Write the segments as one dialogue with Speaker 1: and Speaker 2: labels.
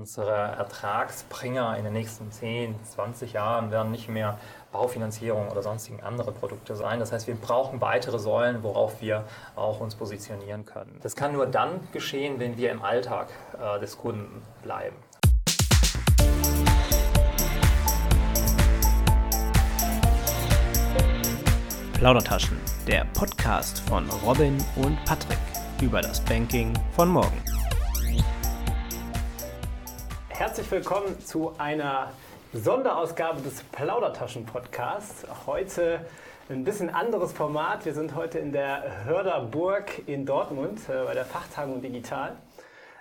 Speaker 1: Unsere Ertragsbringer in den nächsten 10, 20 Jahren werden nicht mehr Baufinanzierung oder sonstigen andere Produkte sein. Das heißt, wir brauchen weitere Säulen, worauf wir auch uns positionieren können. Das kann nur dann geschehen, wenn wir im Alltag äh, des Kunden bleiben.
Speaker 2: Plaudertaschen, der Podcast von Robin und Patrick über das Banking von morgen.
Speaker 3: Herzlich willkommen zu einer Sonderausgabe des Plaudertaschen-Podcasts. Heute ein bisschen anderes Format. Wir sind heute in der Hörderburg in Dortmund äh, bei der Fachtagung Digital.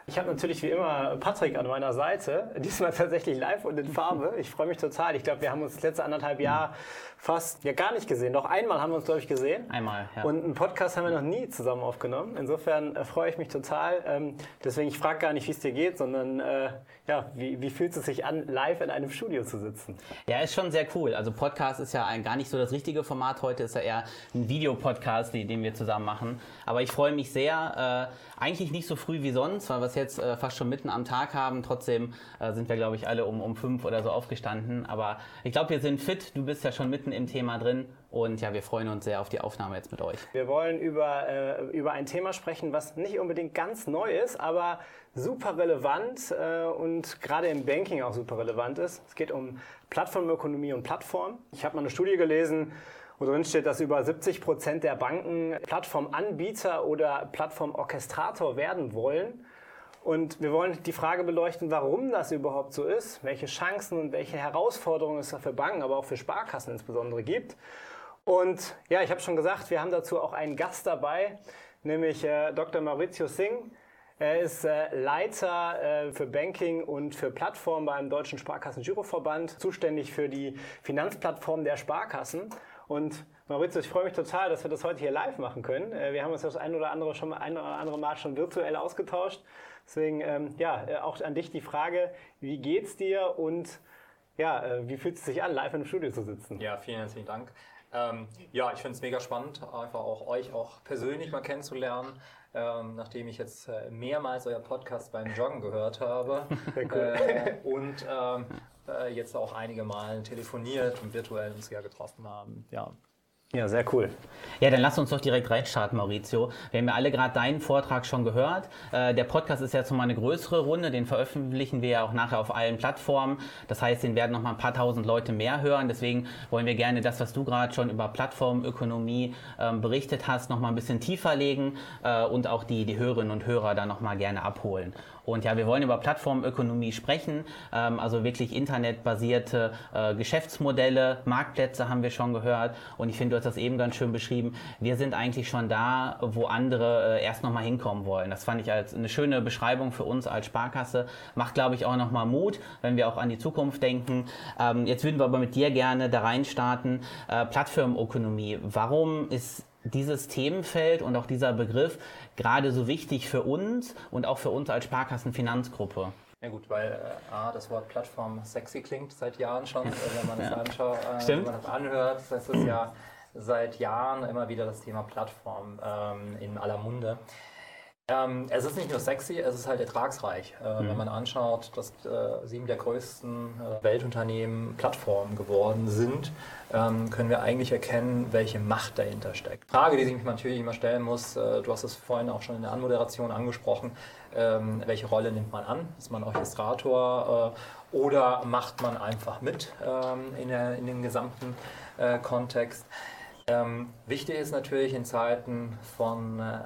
Speaker 3: Ich habe natürlich wie immer Patrick an meiner Seite, diesmal tatsächlich live und in Farbe. Ich freue mich total. Ich glaube, wir haben uns das letzte anderthalb Jahr fast ja gar nicht gesehen. Doch einmal haben wir uns, glaube ich, gesehen.
Speaker 2: Einmal,
Speaker 3: ja. Und einen Podcast haben wir noch nie zusammen aufgenommen. Insofern äh, freue ich mich total. Ähm, deswegen, ich frage gar nicht, wie es dir geht, sondern äh, ja, wie, wie fühlt es sich an, live in einem Studio zu sitzen?
Speaker 2: Ja, ist schon sehr cool. Also Podcast ist ja ein, gar nicht so das richtige Format. Heute ist ja eher ein Videopodcast, den wir zusammen machen. Aber ich freue mich sehr. Äh, eigentlich nicht so früh wie sonst, weil wir es jetzt äh, fast schon mitten am Tag haben. Trotzdem äh, sind wir, glaube ich, alle um, um fünf oder so aufgestanden. Aber ich glaube, wir sind fit. Du bist ja schon mitten im Thema drin. Und ja, wir freuen uns sehr auf die Aufnahme jetzt mit euch.
Speaker 3: Wir wollen über, äh, über ein Thema sprechen, was nicht unbedingt ganz neu ist, aber super relevant äh, und gerade im Banking auch super relevant ist. Es geht um Plattformökonomie und Plattform. Ich habe mal eine Studie gelesen, wo drin steht, dass über 70 Prozent der Banken Plattformanbieter oder Plattformorchestrator werden wollen. Und wir wollen die Frage beleuchten, warum das überhaupt so ist, welche Chancen und welche Herausforderungen es für Banken, aber auch für Sparkassen insbesondere gibt. Und ja, ich habe schon gesagt, wir haben dazu auch einen Gast dabei, nämlich äh, Dr. Maurizio Singh. Er ist äh, Leiter äh, für Banking und für Plattformen beim Deutschen Sparkassen-Giroverband, zuständig für die Finanzplattform der Sparkassen. Und Maurizio, ich freue mich total, dass wir das heute hier live machen können. Äh, wir haben uns das ein oder andere schon ein oder andere Mal schon virtuell ausgetauscht. Deswegen, ähm, ja, äh, auch an dich die Frage, wie geht's dir und ja, äh, wie fühlt es sich an, live im Studio zu sitzen?
Speaker 1: Ja, vielen herzlichen Dank. Ähm, ja, ich finde es mega spannend, einfach auch euch auch persönlich mal kennenzulernen. Ähm, nachdem ich jetzt äh, mehrmals euer Podcast beim Joggen gehört habe cool. äh, und ähm, äh, jetzt auch einige Mal telefoniert und virtuell uns ja getroffen haben. Ja,
Speaker 3: ja, sehr cool.
Speaker 2: Ja, dann lass uns doch direkt reinstarten, Maurizio. Wir haben ja alle gerade deinen Vortrag schon gehört. Äh, der Podcast ist jetzt nochmal eine größere Runde, den veröffentlichen wir ja auch nachher auf allen Plattformen. Das heißt, den werden nochmal ein paar tausend Leute mehr hören. Deswegen wollen wir gerne das, was du gerade schon über Plattformökonomie ähm, berichtet hast, nochmal ein bisschen tiefer legen äh, und auch die, die Hörerinnen und Hörer da nochmal gerne abholen. Und ja, wir wollen über Plattformökonomie sprechen, ähm, also wirklich internetbasierte äh, Geschäftsmodelle, Marktplätze haben wir schon gehört. Und ich finde, du hast das eben ganz schön beschrieben. Wir sind eigentlich schon da, wo andere äh, erst nochmal hinkommen wollen. Das fand ich als eine schöne Beschreibung für uns als Sparkasse. Macht, glaube ich, auch nochmal Mut, wenn wir auch an die Zukunft denken. Ähm, jetzt würden wir aber mit dir gerne da rein starten. Äh, Plattformökonomie. Warum ist dieses Themenfeld und auch dieser Begriff gerade so wichtig für uns und auch für uns als Sparkassenfinanzgruppe?
Speaker 1: Ja gut, weil äh, A, das Wort Plattform sexy klingt seit Jahren schon, äh, wenn man das ja. anschaut, äh, wenn man das anhört. Das ist ja seit Jahren immer wieder das Thema Plattform ähm, in aller Munde. Ähm, es ist nicht nur sexy, es ist halt ertragsreich. Äh, mhm. Wenn man anschaut, dass äh, sieben der größten äh, Weltunternehmen Plattformen geworden sind, ähm, können wir eigentlich erkennen, welche Macht dahinter steckt. Frage, die sich mich natürlich immer stellen muss, äh, du hast es vorhin auch schon in der Anmoderation angesprochen, ähm, welche Rolle nimmt man an? Ist man Orchestrator äh, oder macht man einfach mit ähm, in, der, in den gesamten äh, Kontext? Ähm, wichtig ist natürlich in Zeiten von äh,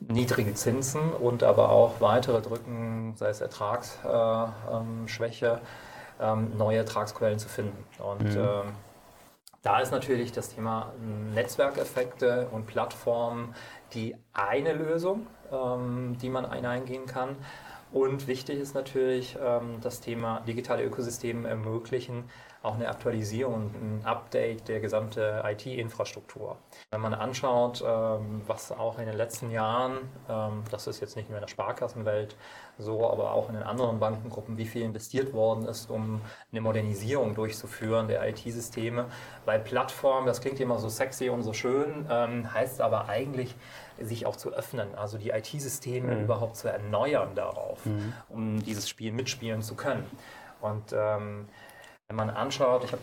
Speaker 1: niedrigen Zinsen und aber auch weitere Drücken, sei es Ertragsschwäche, äh, ähm, neue Ertragsquellen zu finden. Und mhm. ähm, da ist natürlich das Thema Netzwerkeffekte und Plattformen die eine Lösung, ähm, die man hineingehen kann. Und wichtig ist natürlich ähm, das Thema digitale Ökosysteme ermöglichen, auch eine Aktualisierung, ein Update der gesamten IT-Infrastruktur. Wenn man anschaut, ähm, was auch in den letzten Jahren, ähm, das ist jetzt nicht nur in der Sparkassenwelt so, aber auch in den anderen Bankengruppen, wie viel investiert worden ist, um eine Modernisierung durchzuführen der IT-Systeme. Weil Plattform, das klingt immer so sexy und so schön, ähm, heißt aber eigentlich, sich auch zu öffnen, also die IT-Systeme mhm. überhaupt zu erneuern darauf, mhm. um dieses Spiel mitspielen zu können. Und ähm, wenn man anschaut, ich habe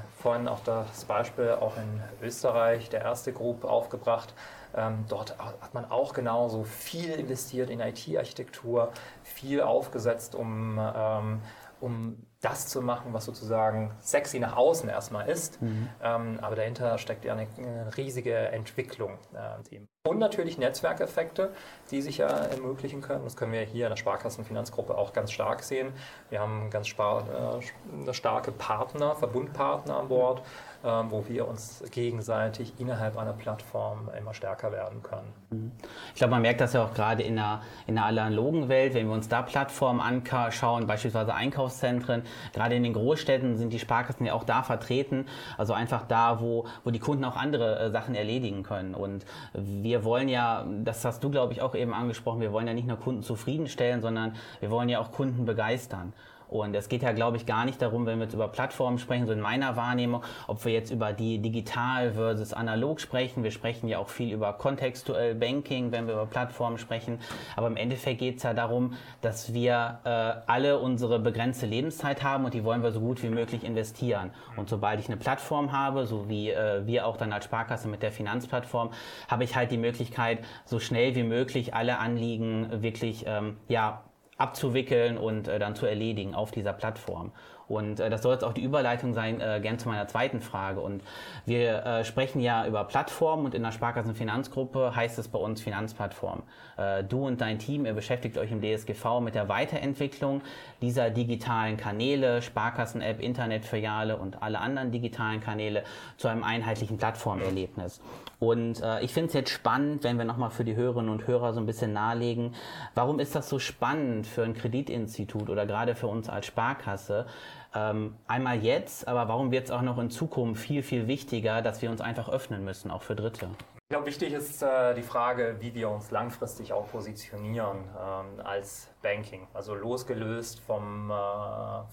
Speaker 1: äh, vorhin auch das Beispiel auch in Österreich, der erste Group, aufgebracht. Ähm, dort hat man auch genauso viel investiert in IT-Architektur, viel aufgesetzt, um, ähm, um das zu machen, was sozusagen sexy nach außen erstmal ist. Mhm. Ähm, aber dahinter steckt ja eine, eine riesige Entwicklung. Äh, und natürlich Netzwerkeffekte, die sich ja ermöglichen können. Das können wir hier in der Sparkassenfinanzgruppe auch ganz stark sehen. Wir haben ganz äh, starke Partner, Verbundpartner an Bord, ähm, wo wir uns gegenseitig innerhalb einer Plattform immer stärker werden können.
Speaker 2: Mhm. Ich glaube, man merkt das ja auch gerade in der, in der analogen Welt, wenn wir uns da Plattformen anschauen, beispielsweise Einkaufszentren, gerade in den Großstädten sind die Sparkassen ja auch da vertreten, also einfach da, wo, wo die Kunden auch andere äh, Sachen erledigen können. Und wir wollen ja, das hast du, glaube ich, auch eben angesprochen, wir wollen ja nicht nur Kunden zufriedenstellen, sondern wir wollen ja auch Kunden begeistern. Und es geht ja, glaube ich, gar nicht darum, wenn wir jetzt über Plattformen sprechen, so in meiner Wahrnehmung, ob wir jetzt über die digital versus analog sprechen. Wir sprechen ja auch viel über kontextuell Banking, wenn wir über Plattformen sprechen. Aber im Endeffekt geht es ja darum, dass wir äh, alle unsere begrenzte Lebenszeit haben und die wollen wir so gut wie möglich investieren. Und sobald ich eine Plattform habe, so wie äh, wir auch dann als Sparkasse mit der Finanzplattform, habe ich halt die Möglichkeit, so schnell wie möglich alle Anliegen wirklich ähm, ja, abzuwickeln und äh, dann zu erledigen auf dieser Plattform. Und äh, das soll jetzt auch die Überleitung sein, äh, gern zu meiner zweiten Frage. Und wir äh, sprechen ja über Plattformen und in der Sparkassenfinanzgruppe heißt es bei uns Finanzplattform. Äh, du und dein Team, ihr beschäftigt euch im DSGV mit der Weiterentwicklung dieser digitalen Kanäle, Sparkassen-App, Internetfiliale und alle anderen digitalen Kanäle zu einem einheitlichen Plattformerlebnis. Und äh, ich finde es jetzt spannend, wenn wir nochmal für die Hörerinnen und Hörer so ein bisschen nahelegen, warum ist das so spannend für ein Kreditinstitut oder gerade für uns als Sparkasse? Ähm, einmal jetzt, aber warum wird es auch noch in Zukunft viel, viel wichtiger, dass wir uns einfach öffnen müssen, auch für Dritte?
Speaker 1: Ich glaube, wichtig ist äh, die Frage, wie wir uns langfristig auch positionieren ähm, als Banking, also losgelöst vom, äh,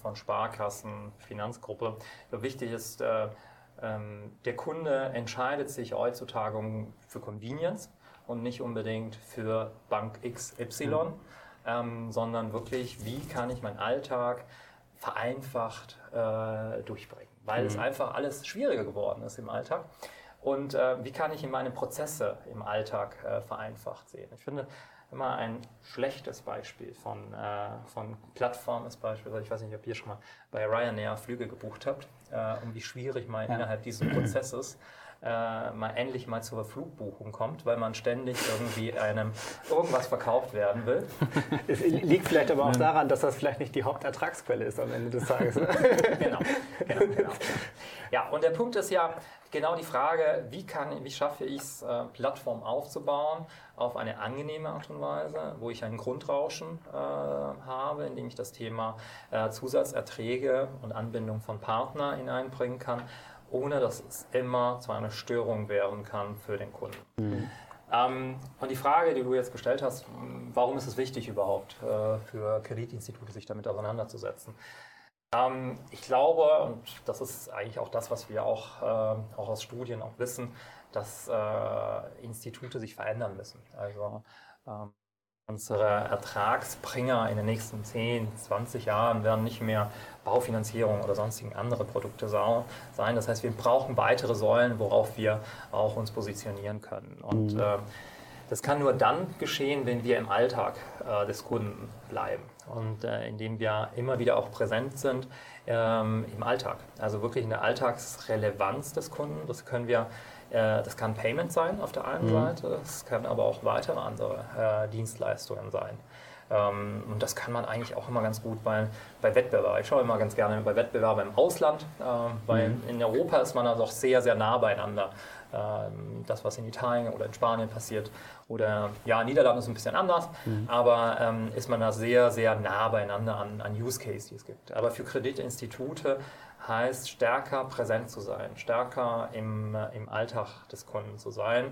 Speaker 1: von Sparkassen, Finanzgruppe. Ich glaube, wichtig ist, äh, ähm, der Kunde entscheidet sich heutzutage für Convenience und nicht unbedingt für Bank XY, mhm. ähm, sondern wirklich, wie kann ich meinen Alltag vereinfacht äh, durchbringen, weil mhm. es einfach alles schwieriger geworden ist im Alltag. Und äh, wie kann ich in meine Prozesse im Alltag äh, vereinfacht sehen? Ich finde, immer ein schlechtes Beispiel von, äh, von Plattformen ist beispielsweise, ich weiß nicht, ob ihr schon mal bei Ryanair Flüge gebucht habt, äh, und wie schwierig man ja. innerhalb dieses Prozesses äh, mal endlich mal zur Flugbuchung kommt, weil man ständig irgendwie einem irgendwas verkauft werden will.
Speaker 3: Es liegt vielleicht aber auch daran, dass das vielleicht nicht die Hauptertragsquelle ist am Ende des Tages. Ne? genau,
Speaker 1: genau, genau. Ja, und der Punkt ist ja genau die Frage, wie, kann, wie schaffe ich es, äh, Plattform aufzubauen auf eine angenehme Art und Weise, wo ich ein Grundrauschen äh, habe, indem ich das Thema äh, Zusatzerträge und Anbindung von Partnern hineinbringen kann ohne dass es immer zu einer Störung werden kann für den Kunden. Mhm. Ähm, und die Frage, die du jetzt gestellt hast, warum ist es wichtig überhaupt äh, für Kreditinstitute, sich damit auseinanderzusetzen? Ähm, ich glaube, und das ist eigentlich auch das, was wir auch, äh, auch aus Studien auch wissen, dass äh, Institute sich verändern müssen. Also ähm, Unsere Ertragsbringer in den nächsten 10, 20 Jahren werden nicht mehr Baufinanzierung oder sonstigen andere Produkte sein. Das heißt, wir brauchen weitere Säulen, worauf wir auch uns positionieren können. Und mhm. äh, das kann nur dann geschehen, wenn wir im Alltag äh, des Kunden bleiben und äh, indem wir immer wieder auch präsent sind ähm, im Alltag. Also wirklich in der Alltagsrelevanz des Kunden. Das können wir das kann Payment sein auf der einen mhm. Seite, es kann aber auch weitere andere äh, Dienstleistungen sein. Ähm, und das kann man eigentlich auch immer ganz gut bei, bei Wettbewerb. Ich schaue immer ganz gerne bei Wettbewerben im Ausland, äh, weil mhm. in Europa ist man da doch sehr, sehr nah beieinander. Ähm, das, was in Italien oder in Spanien passiert. Oder ja, Niederlande ist ein bisschen anders, mhm. aber ähm, ist man da sehr, sehr nah beieinander an, an Use Case, die es gibt. Aber für Kreditinstitute heißt stärker präsent zu sein, stärker im, äh, im Alltag des Kunden zu sein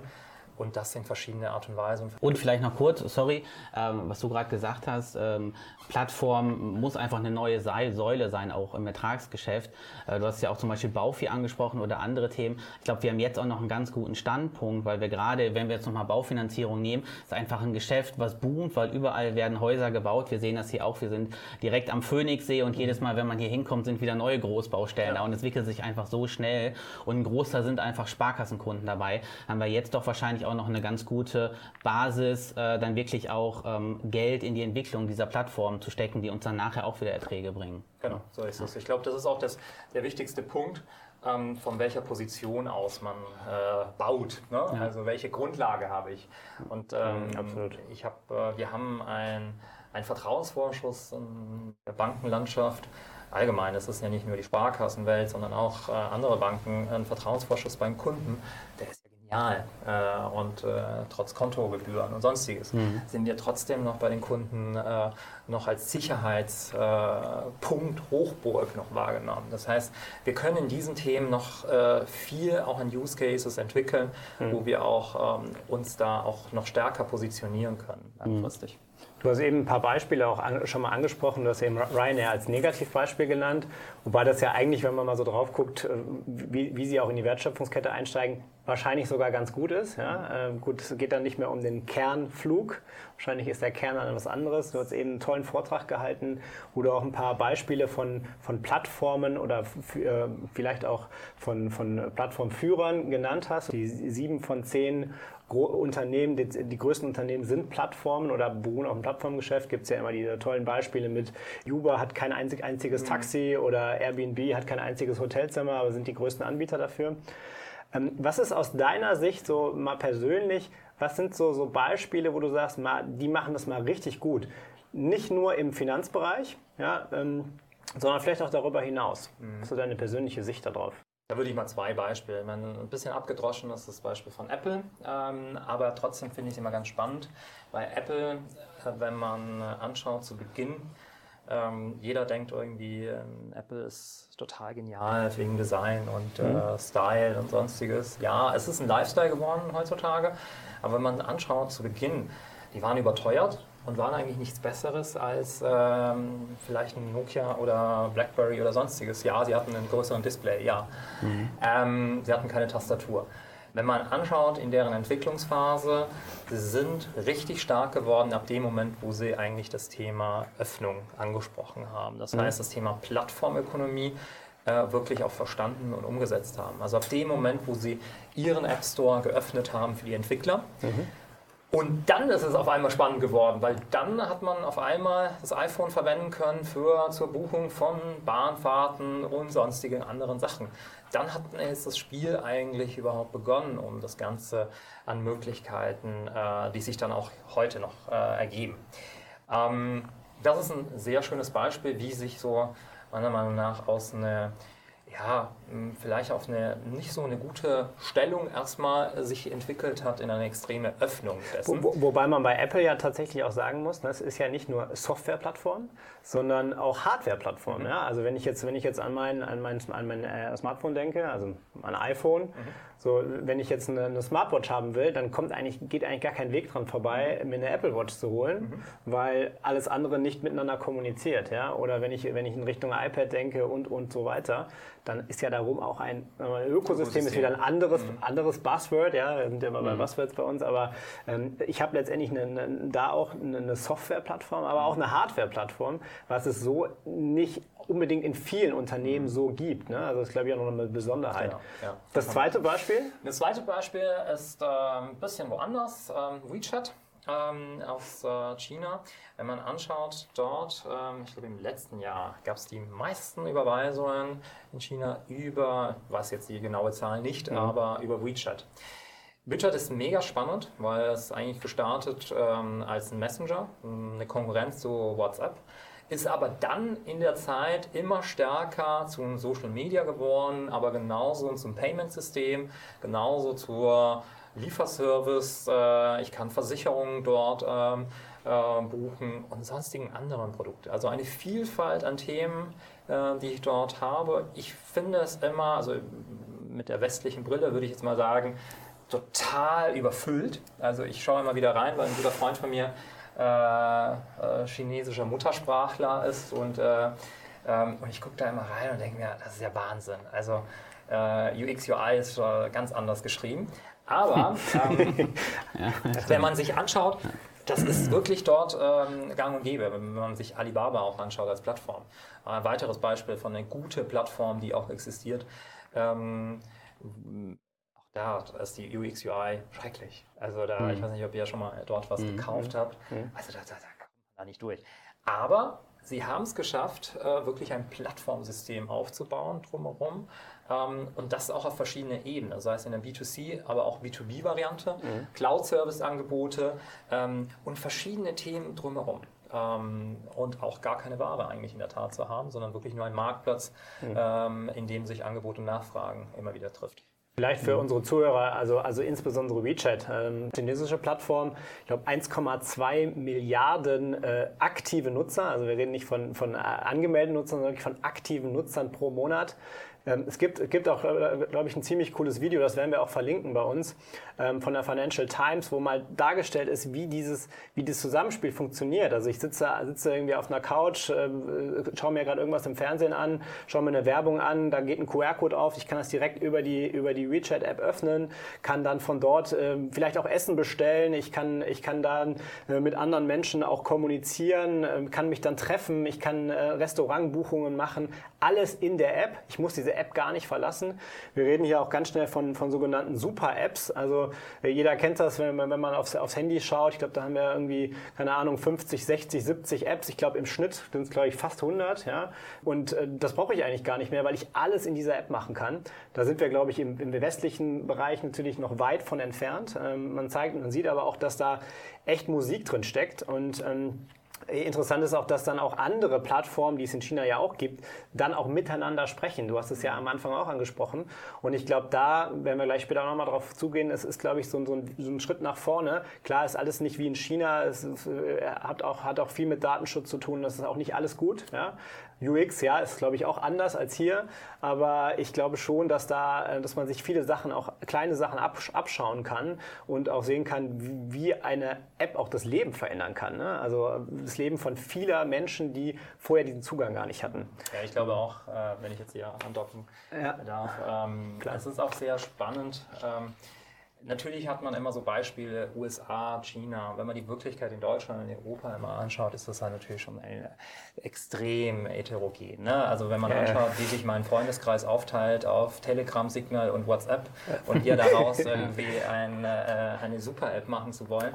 Speaker 1: und das in verschiedene Art und Weise.
Speaker 2: Und vielleicht noch kurz, sorry, ähm, was du gerade gesagt hast, ähm, Plattform muss einfach eine neue Säule sein, auch im Ertragsgeschäft. Äh, du hast ja auch zum Beispiel Baufi angesprochen oder andere Themen. Ich glaube, wir haben jetzt auch noch einen ganz guten Standpunkt, weil wir gerade, wenn wir jetzt nochmal Baufinanzierung nehmen, ist einfach ein Geschäft, was boomt, weil überall werden Häuser gebaut. Wir sehen das hier auch. Wir sind direkt am Phoenixsee und jedes Mal, wenn man hier hinkommt, sind wieder neue Großbaustellen ja. da und es entwickelt sich einfach so schnell und ein Großteil sind einfach Sparkassenkunden dabei. Haben wir jetzt doch wahrscheinlich auch noch eine ganz gute Basis, äh, dann wirklich auch ähm, Geld in die Entwicklung dieser Plattform zu stecken, die uns dann nachher auch wieder Erträge bringen.
Speaker 1: Genau, so ist es. Ich glaube, das ist auch das, der wichtigste Punkt, ähm, von welcher Position aus man äh, baut. Ne? Ja. Also welche Grundlage habe ich. Und ähm, mhm, Absolut. ich hab, äh, wir haben ein, einen Vertrauensvorschuss in der Bankenlandschaft. Allgemein, es ist ja nicht nur die Sparkassenwelt, sondern auch äh, andere Banken, ein Vertrauensvorschuss beim Kunden, der ist genial. Äh, und äh, trotz Kontogebühren und sonstiges mhm. sind wir trotzdem noch bei den Kunden äh, noch als Sicherheitspunkt Hochburg noch wahrgenommen. Das heißt, wir können in diesen Themen noch äh, viel auch an Use Cases entwickeln, mhm. wo wir auch ähm, uns da auch noch stärker positionieren können langfristig.
Speaker 3: Mhm. Du hast eben ein paar Beispiele auch an, schon mal angesprochen. Du hast eben Ryanair als Negativbeispiel genannt. Wobei das ja eigentlich, wenn man mal so drauf guckt, äh, wie, wie sie auch in die Wertschöpfungskette einsteigen, wahrscheinlich sogar ganz gut ist. Ja? Äh, gut, es geht dann nicht mehr um den Kernflug. Wahrscheinlich ist der Kern dann was anderes. Du hast eben einen tollen Vortrag gehalten, wo du auch ein paar Beispiele von, von Plattformen oder äh, vielleicht auch von, von Plattformführern genannt hast. Die sieben von zehn Unternehmen, die, die, größten Unternehmen sind Plattformen oder beruhen auf dem Plattformgeschäft. Gibt es ja immer diese tollen Beispiele mit Uber hat kein einzig, einziges mhm. Taxi oder Airbnb hat kein einziges Hotelzimmer, aber sind die größten Anbieter dafür. Ähm, was ist aus deiner Sicht so mal persönlich, was sind so, so Beispiele, wo du sagst, mal, die machen das mal richtig gut? Nicht nur im Finanzbereich, ja, ähm, sondern vielleicht auch darüber hinaus. Mhm. Was ist so deine persönliche Sicht darauf?
Speaker 1: Da würde ich mal zwei Beispiele. Ich meine, ein bisschen abgedroschen ist das Beispiel von Apple, ähm, aber trotzdem finde ich es immer ganz spannend. Bei Apple, äh, wenn man anschaut zu Beginn, ähm, jeder denkt irgendwie, ähm, Apple ist total genial wegen Design und äh, mhm. Style und sonstiges. Ja, es ist ein Lifestyle geworden heutzutage, aber wenn man anschaut zu Beginn, die waren überteuert und waren eigentlich nichts Besseres als ähm, vielleicht ein Nokia oder Blackberry oder sonstiges. Ja, sie hatten einen größeren Display, ja. Mhm. Ähm, sie hatten keine Tastatur. Wenn man anschaut in deren Entwicklungsphase, sie sind richtig stark geworden ab dem Moment, wo sie eigentlich das Thema Öffnung angesprochen haben. Das mhm. heißt, das Thema Plattformökonomie äh, wirklich auch verstanden und umgesetzt haben. Also ab dem Moment, wo sie ihren App Store geöffnet haben für die Entwickler, mhm und dann ist es auf einmal spannend geworden, weil dann hat man auf einmal das iPhone verwenden können für zur Buchung von Bahnfahrten und sonstigen anderen Sachen. Dann hat jetzt das Spiel eigentlich überhaupt begonnen, um das Ganze an Möglichkeiten, äh, die sich dann auch heute noch äh, ergeben. Ähm, das ist ein sehr schönes Beispiel, wie sich so meiner Meinung nach aus einer ja, vielleicht auf eine nicht so eine gute Stellung erstmal sich entwickelt hat in eine extreme Öffnung dessen.
Speaker 3: Wo, wobei man bei Apple ja tatsächlich auch sagen muss, das ne, ist ja nicht nur Softwareplattform, sondern auch Hardwareplattform. Mhm. Ja? Also wenn ich jetzt, wenn ich jetzt an mein, an mein, an mein äh, Smartphone denke, also an iPhone, mhm so, wenn ich jetzt eine, eine, Smartwatch haben will, dann kommt eigentlich, geht eigentlich gar kein Weg dran vorbei, mir eine Apple Watch zu holen, mhm. weil alles andere nicht miteinander kommuniziert. Ja? Oder wenn ich, wenn ich in Richtung iPad denke und, und so weiter, dann ist ja darum auch ein, Ökosystem, Ökosystem, ist wieder ein anderes, mhm. anderes Buzzword. Ja? Wir sind ja immer mhm. bei Buzzwords bei uns, aber ähm, ich habe letztendlich eine, eine, da auch eine Software-Plattform, aber auch eine Hardware-Plattform, was es so nicht unbedingt in vielen Unternehmen so gibt. Ne? Also das ist, glaube ich, auch noch eine Besonderheit. Genau, ja. Das zweite Beispiel?
Speaker 1: Das zweite Beispiel ist äh, ein bisschen woanders. Ähm, WeChat ähm, aus äh, China. Wenn man anschaut, dort, ähm, ich glaube im letzten Jahr gab es die meisten Überweisungen in China über, weiß jetzt die genaue Zahl nicht, mhm. aber über WeChat. Widget ist mega spannend, weil es eigentlich gestartet ähm, als ein Messenger, eine Konkurrenz zu WhatsApp, ist aber dann in der Zeit immer stärker zum Social Media geworden, aber genauso zum Payment-System, genauso zur Lieferservice. Äh, ich kann Versicherungen dort ähm, äh, buchen und sonstigen anderen Produkte. Also eine Vielfalt an Themen, äh, die ich dort habe. Ich finde es immer, also mit der westlichen Brille würde ich jetzt mal sagen, total überfüllt. Also ich schaue immer wieder rein, weil ein guter Freund von mir äh, äh, chinesischer Muttersprachler ist und, äh, ähm, und ich gucke da immer rein und denke mir, das ist ja Wahnsinn. Also äh, UX, UI ist ganz anders geschrieben. Aber ähm, wenn man sich anschaut, das ist wirklich dort ähm, gang und gäbe, wenn man sich Alibaba auch anschaut als Plattform. Ein weiteres Beispiel von einer guten Plattform, die auch existiert. Ähm, da ist die UX UI schrecklich. Also da, mhm. ich weiß nicht, ob ihr schon mal dort was mhm. gekauft habt. Mhm. Also da, da, da kommt man da nicht durch. Aber sie haben es geschafft, äh, wirklich ein Plattformsystem aufzubauen drumherum. Ähm, und das auch auf verschiedene Ebenen, sei es in der B2C, aber auch B2B-Variante, mhm. Cloud-Service-Angebote ähm, und verschiedene Themen drumherum. Ähm, und auch gar keine Ware eigentlich in der Tat zu haben, sondern wirklich nur ein Marktplatz, mhm. in dem sich Angebot und Nachfragen immer wieder trifft.
Speaker 3: Vielleicht für mhm. unsere Zuhörer, also, also insbesondere WeChat, ähm, chinesische Plattform, ich glaube 1,2 Milliarden äh, aktive Nutzer, also wir reden nicht von, von äh, angemeldeten Nutzern, sondern von aktiven Nutzern pro Monat. Ähm, es gibt, gibt auch, äh, glaube ich, ein ziemlich cooles Video, das werden wir auch verlinken bei uns, ähm, von der Financial Times, wo mal dargestellt ist, wie dieses, wie das Zusammenspiel funktioniert. Also ich sitze, sitze irgendwie auf einer Couch, äh, schaue mir gerade irgendwas im Fernsehen an, schaue mir eine Werbung an, da geht ein QR-Code auf, ich kann das direkt über die, über die WeChat-App öffnen, kann dann von dort äh, vielleicht auch Essen bestellen, ich kann, ich kann dann mit anderen Menschen auch kommunizieren, kann mich dann treffen, ich kann Restaurantbuchungen machen, alles in der App. Ich muss diese App gar nicht verlassen. Wir reden hier auch ganz schnell von, von sogenannten Super-Apps. Also äh, jeder kennt das, wenn, wenn man aufs, aufs Handy schaut. Ich glaube, da haben wir irgendwie, keine Ahnung, 50, 60, 70 Apps. Ich glaube, im Schnitt sind es, glaube ich, fast 100. Ja? Und äh, das brauche ich eigentlich gar nicht mehr, weil ich alles in dieser App machen kann. Da sind wir, glaube ich, im, im westlichen Bereich natürlich noch weit von entfernt. Ähm, man zeigt, man sieht aber auch, dass da echt Musik drin steckt und ähm, Interessant ist auch, dass dann auch andere Plattformen, die es in China ja auch gibt, dann auch miteinander sprechen. Du hast es ja am Anfang auch angesprochen. Und ich glaube, da, wenn wir gleich später nochmal drauf zugehen, es ist, glaube ich, so, ein, so, ein, Schritt nach vorne. Klar ist alles nicht wie in China. Es äh, hat, auch, hat auch viel mit Datenschutz zu tun. Das ist auch nicht alles gut. Ja? UX, ja, ist glaube ich auch anders als hier, aber ich glaube schon, dass da, äh, dass man sich viele Sachen, auch kleine Sachen abschauen kann und auch sehen kann, wie eine App auch das Leben verändern kann. Ne? Also das Leben von vieler Menschen, die vorher diesen Zugang gar nicht hatten.
Speaker 1: Ja, ich glaube auch, äh, wenn ich jetzt hier andocken ja. darf, ähm, es ist auch sehr spannend. Ähm, Natürlich hat man immer so Beispiele, USA, China. Wenn man die Wirklichkeit in Deutschland und in Europa immer anschaut, ist das halt natürlich schon extrem heterogen. Ne? Also wenn man ja. anschaut, wie sich mein Freundeskreis aufteilt auf Telegram, Signal und WhatsApp und ihr daraus irgendwie ein, äh, eine Super-App machen zu wollen,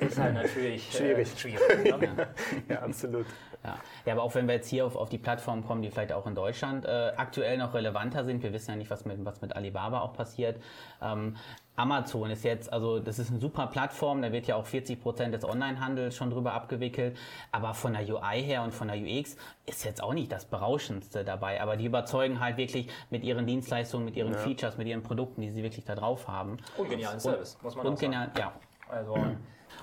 Speaker 1: ist halt natürlich
Speaker 3: äh, schwierig.
Speaker 1: Äh, schwierig
Speaker 3: ne? ja, absolut.
Speaker 2: Ja. ja, aber auch wenn wir jetzt hier auf, auf die Plattformen kommen, die vielleicht auch in Deutschland äh, aktuell noch relevanter sind, wir wissen ja nicht, was mit, was mit Alibaba auch passiert. Ähm, Amazon ist jetzt, also das ist eine super Plattform, da wird ja auch 40 Prozent des Onlinehandels schon drüber abgewickelt, aber von der UI her und von der UX ist jetzt auch nicht das Berauschendste dabei, aber die überzeugen halt wirklich mit ihren Dienstleistungen, mit ihren ja. Features, mit ihren Produkten, die sie wirklich da drauf haben.
Speaker 1: Und genialen Service, muss man
Speaker 2: und auch sagen. Genial, ja. Also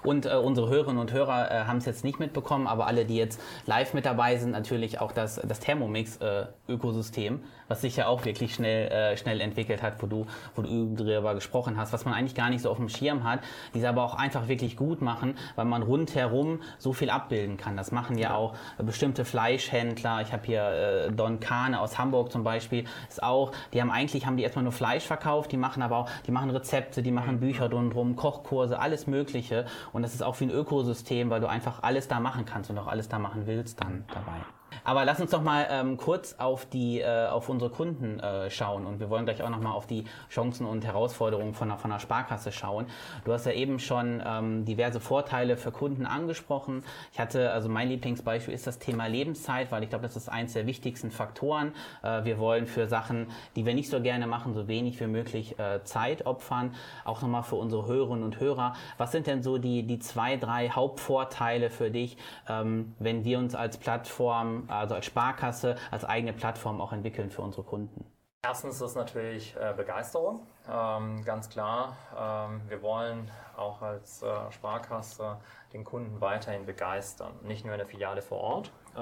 Speaker 2: und äh, unsere Hörerinnen und Hörer äh, haben es jetzt nicht mitbekommen, aber alle, die jetzt live mit dabei sind, natürlich auch das, das Thermomix-Ökosystem, äh, was sich ja auch wirklich schnell, äh, schnell entwickelt hat, wo du, wo du darüber gesprochen hast, was man eigentlich gar nicht so auf dem Schirm hat, die es aber auch einfach wirklich gut machen, weil man rundherum so viel abbilden kann. Das machen ja auch bestimmte Fleischhändler. Ich habe hier äh, Don Kahne aus Hamburg zum Beispiel, ist auch, die haben eigentlich, haben die erstmal nur Fleisch verkauft, die machen aber auch, die machen Rezepte, die machen Bücher drumherum, Kochkurse, alles Mögliche. Und das ist auch wie ein Ökosystem, weil du einfach alles da machen kannst und auch alles da machen willst dann dabei. Aber lass uns doch mal ähm, kurz auf, die, äh, auf unsere Kunden äh, schauen und wir wollen gleich auch noch mal auf die Chancen und Herausforderungen von der, von der Sparkasse schauen. Du hast ja eben schon ähm, diverse Vorteile für Kunden angesprochen. Ich hatte, also mein Lieblingsbeispiel ist das Thema Lebenszeit, weil ich glaube, das ist eins der wichtigsten Faktoren. Äh, wir wollen für Sachen, die wir nicht so gerne machen, so wenig wie möglich äh, Zeit opfern. Auch nochmal für unsere Hörerinnen und Hörer. Was sind denn so die, die zwei, drei Hauptvorteile für dich, ähm, wenn wir uns als Plattform also als Sparkasse, als eigene Plattform auch entwickeln für unsere Kunden?
Speaker 1: Erstens ist natürlich äh, Begeisterung, ähm, ganz klar. Ähm, wir wollen auch als äh, Sparkasse den Kunden weiterhin begeistern. Nicht nur in der Filiale vor Ort, äh,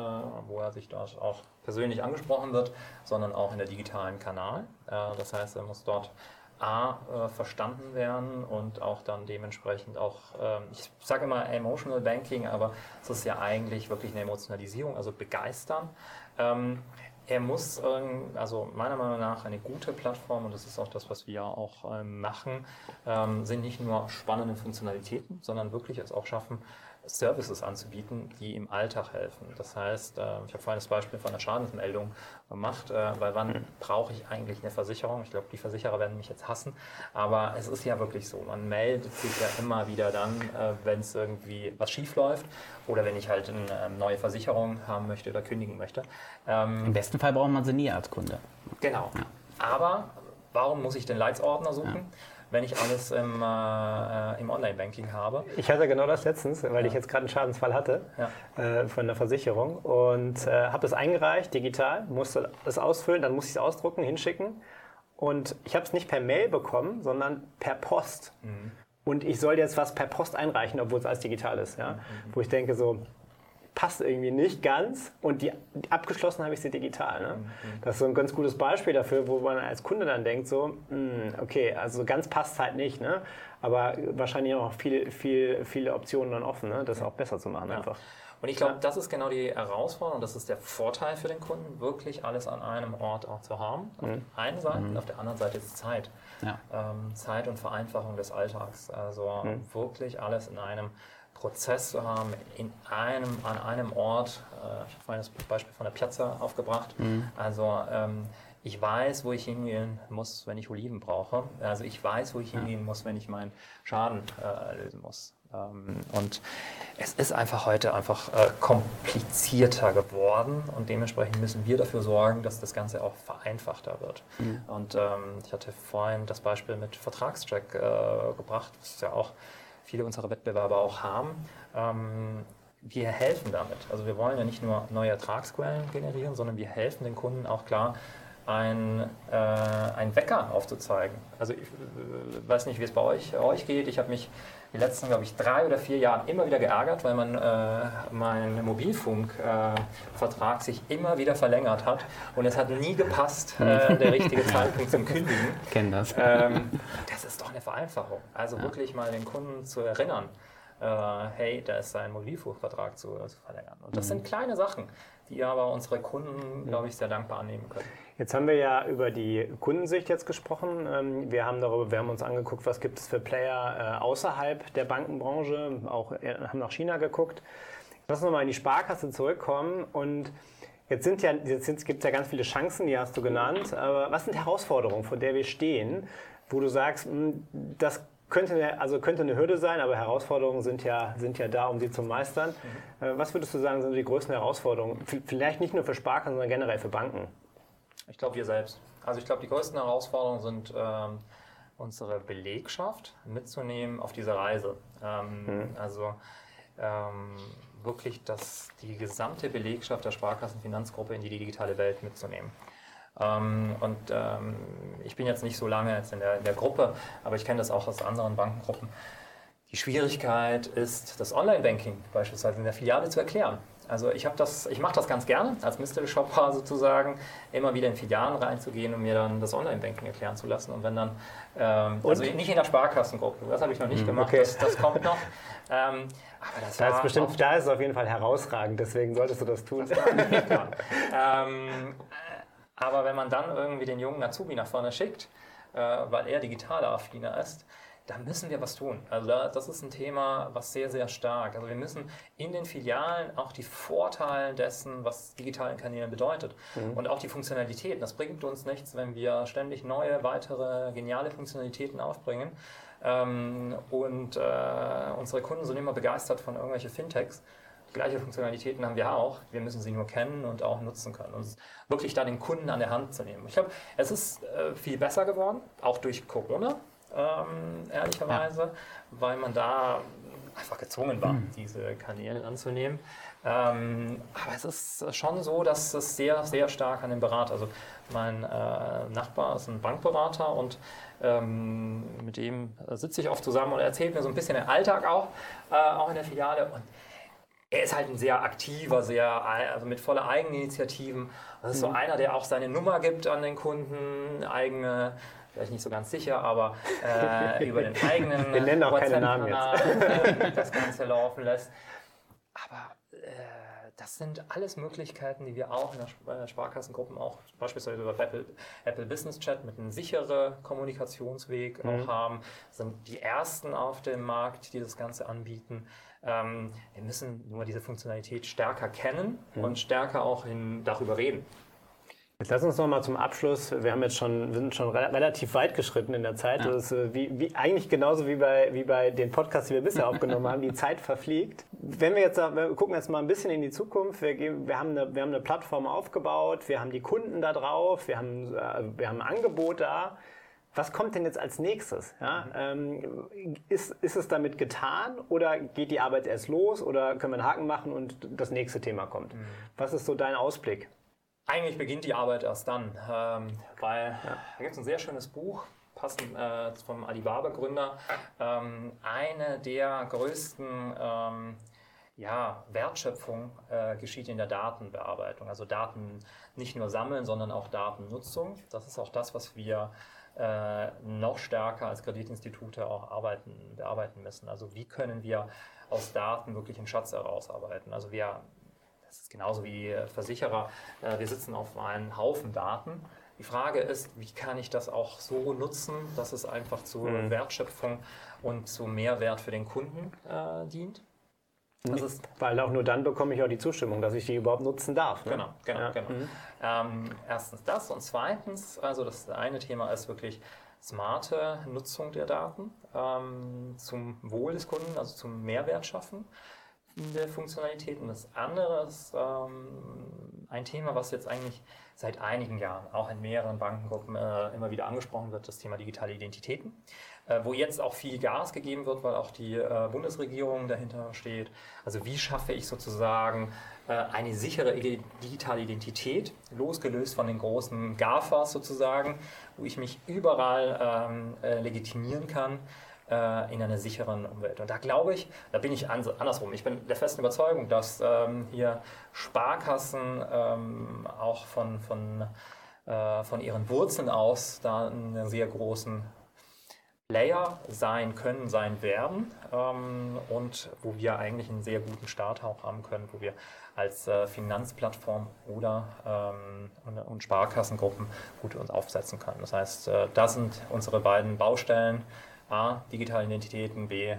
Speaker 1: wo er sich dort auch persönlich angesprochen wird, sondern auch in der digitalen Kanal. Das heißt, er muss dort A, äh, verstanden werden und auch dann dementsprechend auch, äh, ich sage immer Emotional Banking, aber es ist ja eigentlich wirklich eine Emotionalisierung, also begeistern. Ähm, er muss, also meiner Meinung nach, eine gute Plattform, und das ist auch das, was wir auch ähm, machen, ähm, sind nicht nur spannende Funktionalitäten, sondern wirklich es auch schaffen, Services anzubieten, die im Alltag helfen. Das heißt, äh, ich habe vorhin das Beispiel von einer Schadensmeldung gemacht, äh, weil wann mhm. brauche ich eigentlich eine Versicherung? Ich glaube, die Versicherer werden mich jetzt hassen, aber es ist ja wirklich so. Man meldet sich ja immer wieder dann, äh, wenn es irgendwie was schief läuft oder wenn ich halt eine ähm, neue Versicherung haben möchte oder kündigen möchte.
Speaker 2: Ähm, Im besten Fall braucht man sie nie als Kunde.
Speaker 1: Genau. Ja. Aber warum muss ich den Leitsordner suchen? Ja wenn ich alles im, äh, im Online-Banking habe.
Speaker 3: Ich hatte genau das letztens, weil ja. ich jetzt gerade einen Schadensfall hatte ja. äh, von der Versicherung und äh, habe das eingereicht, digital, musste das ausfüllen, dann musste ich es ausdrucken, hinschicken und ich habe es nicht per Mail bekommen, sondern per Post. Mhm. Und ich soll jetzt was per Post einreichen, obwohl es alles digital ist. Ja? Mhm. Wo ich denke so, passt irgendwie nicht ganz und die, abgeschlossen habe ich sie digital. Ne? Mhm. Das ist so ein ganz gutes Beispiel dafür, wo man als Kunde dann denkt, so, mh, hm, okay, also ganz passt halt nicht, ne? aber wahrscheinlich auch viele, viele, viele Optionen dann offen, ne? das auch besser zu machen ja. einfach.
Speaker 1: Und ich glaube, das ist genau die Herausforderung, das ist der Vorteil für den Kunden, wirklich alles an einem Ort auch zu haben. Auf mhm. der einen Seite mhm. und auf der anderen Seite ist Zeit. Ja. Ähm, Zeit und Vereinfachung des Alltags. Also mhm. wirklich alles in einem Prozess zu haben, in einem, an einem Ort, äh, ich habe vorhin das Beispiel von der Piazza aufgebracht, mhm. also ähm, ich weiß, wo ich hingehen muss, wenn ich Oliven brauche. Also ich weiß, wo ich hingehen muss, wenn ich meinen Schaden äh, lösen muss. Ähm, und es ist einfach heute einfach äh, komplizierter geworden und dementsprechend müssen wir dafür sorgen, dass das Ganze auch vereinfachter wird. Mhm. Und ähm, ich hatte vorhin das Beispiel mit Vertragscheck äh, gebracht, das ist ja auch viele unserer Wettbewerber auch haben. Ähm, wir helfen damit. Also wir wollen ja nicht nur neue Ertragsquellen generieren, sondern wir helfen den Kunden auch klar, ein, äh, Wecker aufzuzeigen. Also ich äh, weiß nicht, wie es bei euch, euch geht. Ich habe mich die letzten, glaube ich, drei oder vier Jahre immer wieder geärgert, weil man äh, mein Mobilfunkvertrag äh, sich immer wieder verlängert hat und es hat nie gepasst, äh, der richtige Zeitpunkt zum Kündigen.
Speaker 2: Kennen das.
Speaker 1: Ähm, das ist doch eine Vereinfachung. Also ja. wirklich mal den Kunden zu erinnern, äh, hey, da ist sein Mobilfunkvertrag zu, zu verlängern. Und das mhm. sind kleine Sachen, die aber unsere Kunden, glaube ich, sehr dankbar annehmen können.
Speaker 3: Jetzt haben wir ja über die Kundensicht jetzt gesprochen. Ähm, wir haben darüber, wir haben uns angeguckt, was gibt es für Player äh, außerhalb der Bankenbranche, auch äh, haben nach China geguckt. Lass uns nochmal in die Sparkasse zurückkommen und Jetzt, sind ja, jetzt gibt es ja ganz viele Chancen, die hast du genannt. Aber was sind Herausforderungen, vor der wir stehen, wo du sagst, hm, das könnte eine, also könnte eine Hürde sein, aber Herausforderungen sind ja, sind ja da, um sie zu meistern. Mhm. Was würdest du sagen, sind die größten Herausforderungen? Vielleicht nicht nur für Sparkassen, sondern generell für Banken?
Speaker 1: Ich glaube, wir selbst. Also ich glaube, die größten Herausforderungen sind ähm, unsere Belegschaft mitzunehmen auf diese Reise. Ähm, mhm. Also ähm, wirklich das, die gesamte Belegschaft der Sparkassenfinanzgruppe in die digitale Welt mitzunehmen. Ähm, und ähm, ich bin jetzt nicht so lange jetzt in der, in der Gruppe, aber ich kenne das auch aus anderen Bankengruppen. Die Schwierigkeit ist, das Online-Banking beispielsweise in der Filiale zu erklären. Also ich das, ich mache das ganz gerne als Mystery Shopper sozusagen, immer wieder in Filialen reinzugehen und mir dann das Online-Banking erklären zu lassen. Und wenn dann, ähm, also nicht in der Sparkassengruppe, das habe ich noch nicht hm, gemacht, okay. das, das, kommt noch. Ähm,
Speaker 3: aber das da ist bestimmt, da ist es auf jeden Fall herausragend, deswegen solltest du das tun. Das
Speaker 1: ähm, aber wenn man dann irgendwie den jungen Azubi nach vorne schickt, äh, weil er digitaler affiner ist, da müssen wir was tun. Also das ist ein Thema, was sehr, sehr stark. Also wir müssen in den Filialen auch die Vorteile dessen, was digitalen Kanälen bedeutet mhm. und auch die Funktionalitäten. Das bringt uns nichts, wenn wir ständig neue, weitere, geniale Funktionalitäten aufbringen. Ähm, und äh, unsere Kunden sind immer begeistert von irgendwelchen Fintechs. Die gleiche Funktionalitäten haben wir auch. Wir müssen sie nur kennen und auch nutzen können. Und wirklich da den Kunden an der Hand zu nehmen. Ich glaube, es ist äh, viel besser geworden, auch durch Corona ähm, ehrlicherweise, ja. weil man da einfach gezwungen war, mhm. diese Kanäle anzunehmen. Ähm, aber es ist schon so, dass es sehr, sehr stark an den Berater, also mein äh, Nachbar ist ein Bankberater und ähm, mit dem sitze ich oft zusammen und er erzählt mir so ein bisschen den Alltag auch, äh, auch in der Filiale und er ist halt ein sehr aktiver, sehr, also mit voller Eigeninitiativen. Das ist so mhm. einer, der auch seine Nummer gibt an den Kunden, eigene vielleicht nicht so ganz sicher, aber äh, über den eigenen
Speaker 3: Wir jetzt.
Speaker 1: Äh, das Ganze laufen lässt. Aber äh, das sind alles Möglichkeiten, die wir auch in der äh, Sparkassengruppen auch beispielsweise über Apple, Apple Business Chat mit einem sicheren Kommunikationsweg mhm. auch haben. Das sind die ersten auf dem Markt, die das Ganze anbieten. Ähm, wir müssen nur diese Funktionalität stärker kennen mhm. und stärker auch in, darüber reden.
Speaker 3: Jetzt lass uns noch mal zum Abschluss. Wir haben jetzt schon, wir sind schon re relativ weit geschritten in der Zeit. Ja. Das ist äh, wie, wie, eigentlich genauso wie bei, wie bei den Podcasts, die wir bisher aufgenommen haben. Die Zeit verfliegt. Wenn wir jetzt, wir gucken jetzt mal ein bisschen in die Zukunft. Wir, geben, wir, haben eine, wir haben eine Plattform aufgebaut. Wir haben die Kunden da drauf. Wir haben, äh, wir haben ein Angebot da. Was kommt denn jetzt als nächstes? Ja, ähm, ist, ist es damit getan oder geht die Arbeit erst los oder können wir einen Haken machen und das nächste Thema kommt? Mhm. Was ist so dein Ausblick?
Speaker 1: Eigentlich beginnt die Arbeit erst dann, ähm, weil ja. da gibt es ein sehr schönes Buch, passend äh, vom Alibaba-Gründer. Ähm, eine der größten ähm, ja, Wertschöpfung äh, geschieht in der Datenbearbeitung. Also Daten nicht nur sammeln, sondern auch Datennutzung. Das ist auch das, was wir äh, noch stärker als Kreditinstitute auch arbeiten, bearbeiten müssen. Also wie können wir aus Daten wirklich einen Schatz herausarbeiten? Also wir das ist genauso wie Versicherer. Äh, wir sitzen auf einem Haufen Daten. Die Frage ist, wie kann ich das auch so nutzen, dass es einfach zur mhm. Wertschöpfung und zu Mehrwert für den Kunden äh, dient?
Speaker 3: Weil auch nur dann bekomme ich auch die Zustimmung, dass ich die überhaupt nutzen darf.
Speaker 1: Ne? Genau, genau, ja. genau. Mhm. Ähm, erstens das und zweitens, also das eine Thema ist wirklich smarte Nutzung der Daten ähm, zum Wohl des Kunden, also zum Mehrwert schaffen der Funktionalitäten. Das andere ist ähm, ein Thema, was jetzt eigentlich seit einigen Jahren auch in mehreren Bankengruppen äh, immer wieder angesprochen wird, das Thema digitale Identitäten, äh, wo jetzt auch viel Gas gegeben wird, weil auch die äh, Bundesregierung dahinter steht. Also wie schaffe ich sozusagen äh, eine sichere digitale Identität, losgelöst von den großen GAFAs sozusagen, wo ich mich überall ähm, äh, legitimieren kann in einer sicheren Umwelt. Und da glaube ich, da bin ich andersrum. Ich bin der festen Überzeugung, dass ähm, hier Sparkassen ähm, auch von, von, äh, von ihren Wurzeln aus da einen sehr großen Player sein können, sein werden ähm, und wo wir eigentlich einen sehr guten Start auch haben können, wo wir als äh, Finanzplattform oder ähm, und, und, Sparkassengruppen gut uns aufsetzen können. Das heißt, äh, das sind unsere beiden Baustellen. A, digitale Identitäten, B, äh,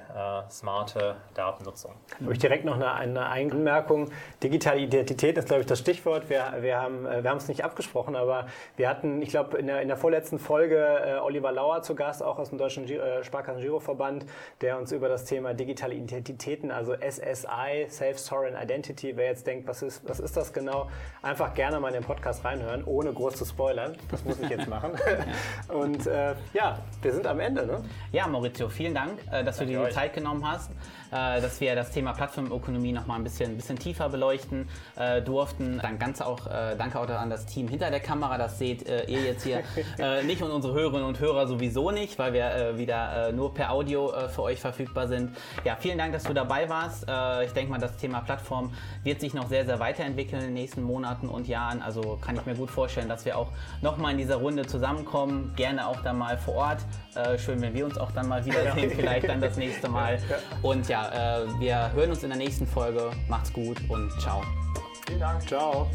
Speaker 1: smarte Datennutzung.
Speaker 3: Habe ich direkt noch eine, eine Anmerkung. Digitale Identität ist, glaube ich, das Stichwort. Wir, wir haben äh, wir es nicht abgesprochen, aber wir hatten, ich glaube, in der, in der vorletzten Folge äh, Oliver Lauer zu Gast, auch aus dem Deutschen äh, Sparkassen-Giroverband, der uns über das Thema digitale Identitäten, also SSI, Safe Sovereign Identity, wer jetzt denkt, was ist, was ist das genau, einfach gerne mal in den Podcast reinhören, ohne groß zu spoilern. Das muss ich jetzt machen. Und äh, ja, wir sind am Ende, ne?
Speaker 2: Ja, Maurizio, vielen Dank, äh, dass Danke du dir die Zeit genommen hast. Äh, dass wir das Thema Plattformökonomie noch mal ein bisschen, ein bisschen tiefer beleuchten äh, durften. Dann ganz auch, danke auch an das Team hinter der Kamera, das seht ihr jetzt hier nicht und unsere Hörerinnen und Hörer sowieso nicht, weil wir wieder nur per Audio für euch verfügbar sind. Ja, vielen Dank, dass du dabei warst. ich denke mal, das Thema Plattform wird sich noch sehr, sehr weiterentwickeln in den nächsten Monaten und Jahren. Also kann ich mir gut vorstellen, dass wir auch noch mal in dieser Runde zusammenkommen. Gerne auch dann mal vor Ort. schön, wenn wir uns auch dann mal wiedersehen, vielleicht dann das nächste Mal. Und ja, äh, wir hören uns in der nächsten Folge. Macht's gut und ciao.
Speaker 3: Vielen Dank. Ciao.